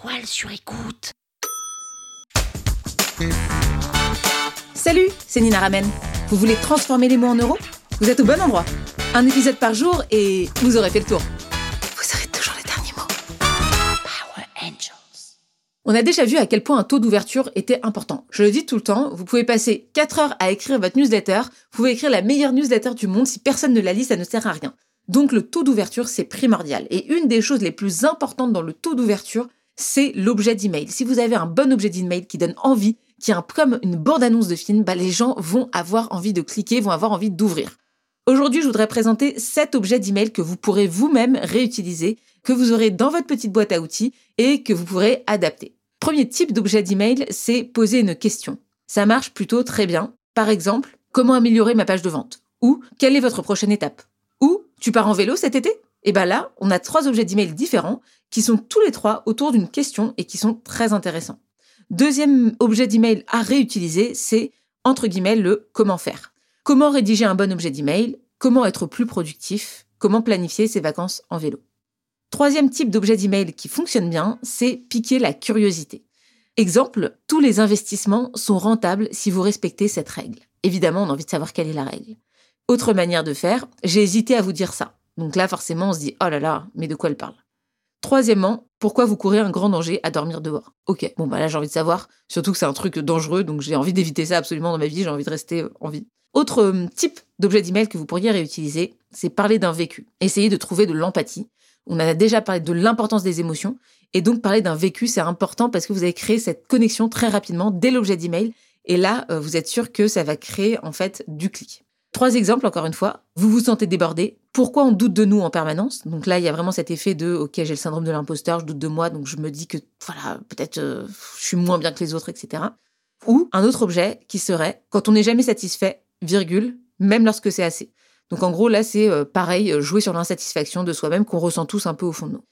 toile sur écoute. Salut, c'est Nina Ramen. Vous voulez transformer les mots en euros? Vous êtes au bon endroit. Un épisode par jour et vous aurez fait le tour. Vous aurez toujours les derniers mots. Power Angels. On a déjà vu à quel point un taux d'ouverture était important. Je le dis tout le temps, vous pouvez passer 4 heures à écrire votre newsletter, vous pouvez écrire la meilleure newsletter du monde, si personne ne la lit, ça ne sert à rien. Donc le taux d'ouverture, c'est primordial. Et une des choses les plus importantes dans le taux d'ouverture, c'est l'objet d'email. Si vous avez un bon objet d'email qui donne envie, qui est un, comme une bande-annonce de film, bah, les gens vont avoir envie de cliquer, vont avoir envie d'ouvrir. Aujourd'hui, je voudrais présenter 7 objets d'email que vous pourrez vous-même réutiliser, que vous aurez dans votre petite boîte à outils et que vous pourrez adapter. Premier type d'objet d'email, c'est poser une question. Ça marche plutôt très bien. Par exemple, comment améliorer ma page de vente? Ou quelle est votre prochaine étape? Ou tu pars en vélo cet été? Et bien là, on a trois objets d'email différents qui sont tous les trois autour d'une question et qui sont très intéressants. Deuxième objet d'email à réutiliser, c'est entre guillemets le comment faire. Comment rédiger un bon objet d'email? Comment être plus productif? Comment planifier ses vacances en vélo? Troisième type d'objet d'email qui fonctionne bien, c'est piquer la curiosité. Exemple, tous les investissements sont rentables si vous respectez cette règle. Évidemment, on a envie de savoir quelle est la règle. Autre manière de faire, j'ai hésité à vous dire ça. Donc là, forcément, on se dit, oh là là, mais de quoi elle parle? Troisièmement, pourquoi vous courez un grand danger à dormir dehors? Ok, bon bah là j'ai envie de savoir, surtout que c'est un truc dangereux, donc j'ai envie d'éviter ça absolument dans ma vie, j'ai envie de rester en vie. Autre euh, type d'objet d'email que vous pourriez réutiliser, c'est parler d'un vécu. Essayez de trouver de l'empathie. On a déjà parlé de l'importance des émotions, et donc parler d'un vécu, c'est important parce que vous avez créé cette connexion très rapidement dès l'objet d'email, et là, euh, vous êtes sûr que ça va créer en fait du clic. Trois exemples, encore une fois. Vous vous sentez débordé. Pourquoi on doute de nous en permanence Donc là, il y a vraiment cet effet de OK, j'ai le syndrome de l'imposteur, je doute de moi, donc je me dis que voilà, peut-être euh, je suis moins bien que les autres, etc. Ou un autre objet qui serait quand on n'est jamais satisfait, virgule, même lorsque c'est assez. Donc en gros, là, c'est euh, pareil, euh, jouer sur l'insatisfaction de soi-même qu'on ressent tous un peu au fond de nous.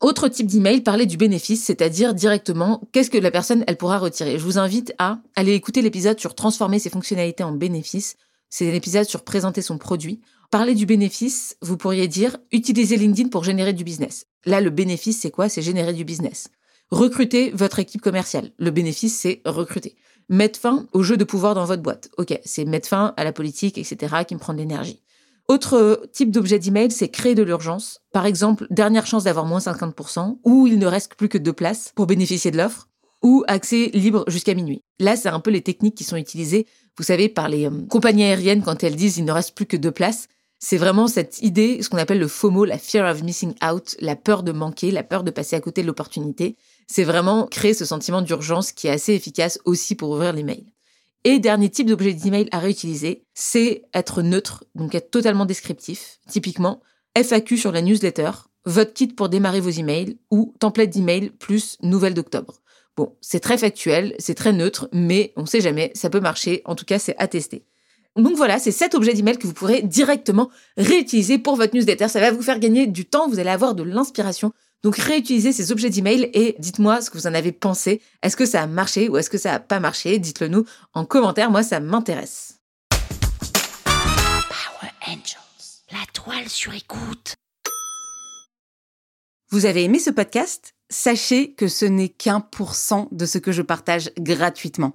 Autre type d'email, parler du bénéfice, c'est-à-dire directement qu'est-ce que la personne elle pourra retirer. Je vous invite à aller écouter l'épisode sur transformer ses fonctionnalités en bénéfices c'est un épisode sur présenter son produit. Parler du bénéfice, vous pourriez dire utiliser LinkedIn pour générer du business. Là, le bénéfice, c'est quoi? C'est générer du business. Recruter votre équipe commerciale. Le bénéfice, c'est recruter. Mettre fin au jeu de pouvoir dans votre boîte. Ok, c'est mettre fin à la politique, etc., qui me prend de l'énergie. Autre type d'objet d'email, c'est créer de l'urgence. Par exemple, dernière chance d'avoir moins 50%, ou il ne reste plus que deux places pour bénéficier de l'offre, ou accès libre jusqu'à minuit. Là, c'est un peu les techniques qui sont utilisées vous savez, par les euh, compagnies aériennes quand elles disent il ne reste plus que deux places. C'est vraiment cette idée, ce qu'on appelle le FOMO, la fear of missing out, la peur de manquer, la peur de passer à côté de l'opportunité. C'est vraiment créer ce sentiment d'urgence qui est assez efficace aussi pour ouvrir les mails. Et dernier type d'objet d'email à réutiliser, c'est être neutre, donc être totalement descriptif. Typiquement, FAQ sur la newsletter, votre kit pour démarrer vos emails ou template d'email plus nouvelle d'octobre. Bon, c'est très factuel, c'est très neutre, mais on sait jamais, ça peut marcher, en tout cas c'est attesté. Donc voilà, c'est cet objet d'email que vous pourrez directement réutiliser pour votre newsletter. Ça va vous faire gagner du temps, vous allez avoir de l'inspiration. Donc réutilisez ces objets d'email et dites-moi ce que vous en avez pensé. Est-ce que ça a marché ou est-ce que ça n'a pas marché? Dites-le nous en commentaire, moi ça m'intéresse. Power Angels. La toile sur écoute. Vous avez aimé ce podcast? Sachez que ce n'est qu'un pour cent de ce que je partage gratuitement.